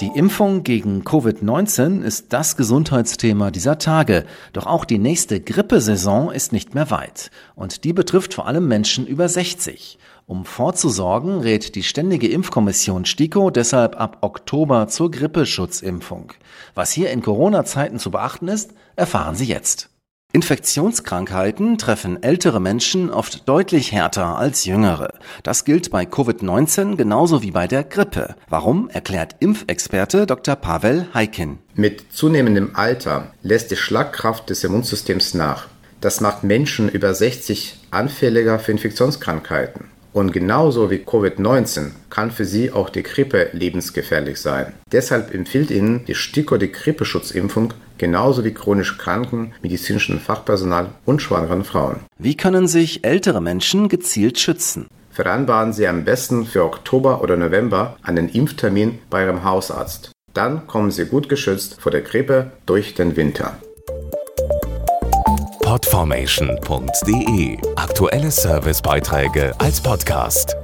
Die Impfung gegen Covid-19 ist das Gesundheitsthema dieser Tage. Doch auch die nächste Grippesaison ist nicht mehr weit. Und die betrifft vor allem Menschen über 60. Um vorzusorgen, rät die Ständige Impfkommission STIKO deshalb ab Oktober zur Grippeschutzimpfung. Was hier in Corona-Zeiten zu beachten ist, erfahren Sie jetzt. Infektionskrankheiten treffen ältere Menschen oft deutlich härter als jüngere. Das gilt bei Covid-19 genauso wie bei der Grippe. Warum, erklärt Impfexperte Dr. Pavel Heikin. Mit zunehmendem Alter lässt die Schlagkraft des Immunsystems nach. Das macht Menschen über 60 anfälliger für Infektionskrankheiten. Und genauso wie Covid-19 kann für sie auch die Grippe lebensgefährlich sein. Deshalb empfiehlt Ihnen die STIKO die Grippeschutzimpfung genauso wie chronisch kranken, medizinischen Fachpersonal und schwangeren Frauen. Wie können sich ältere Menschen gezielt schützen? Vereinbaren Sie am besten für Oktober oder November einen Impftermin bei Ihrem Hausarzt. Dann kommen Sie gut geschützt vor der Grippe durch den Winter Podformation.de Aktuelle Servicebeiträge als Podcast.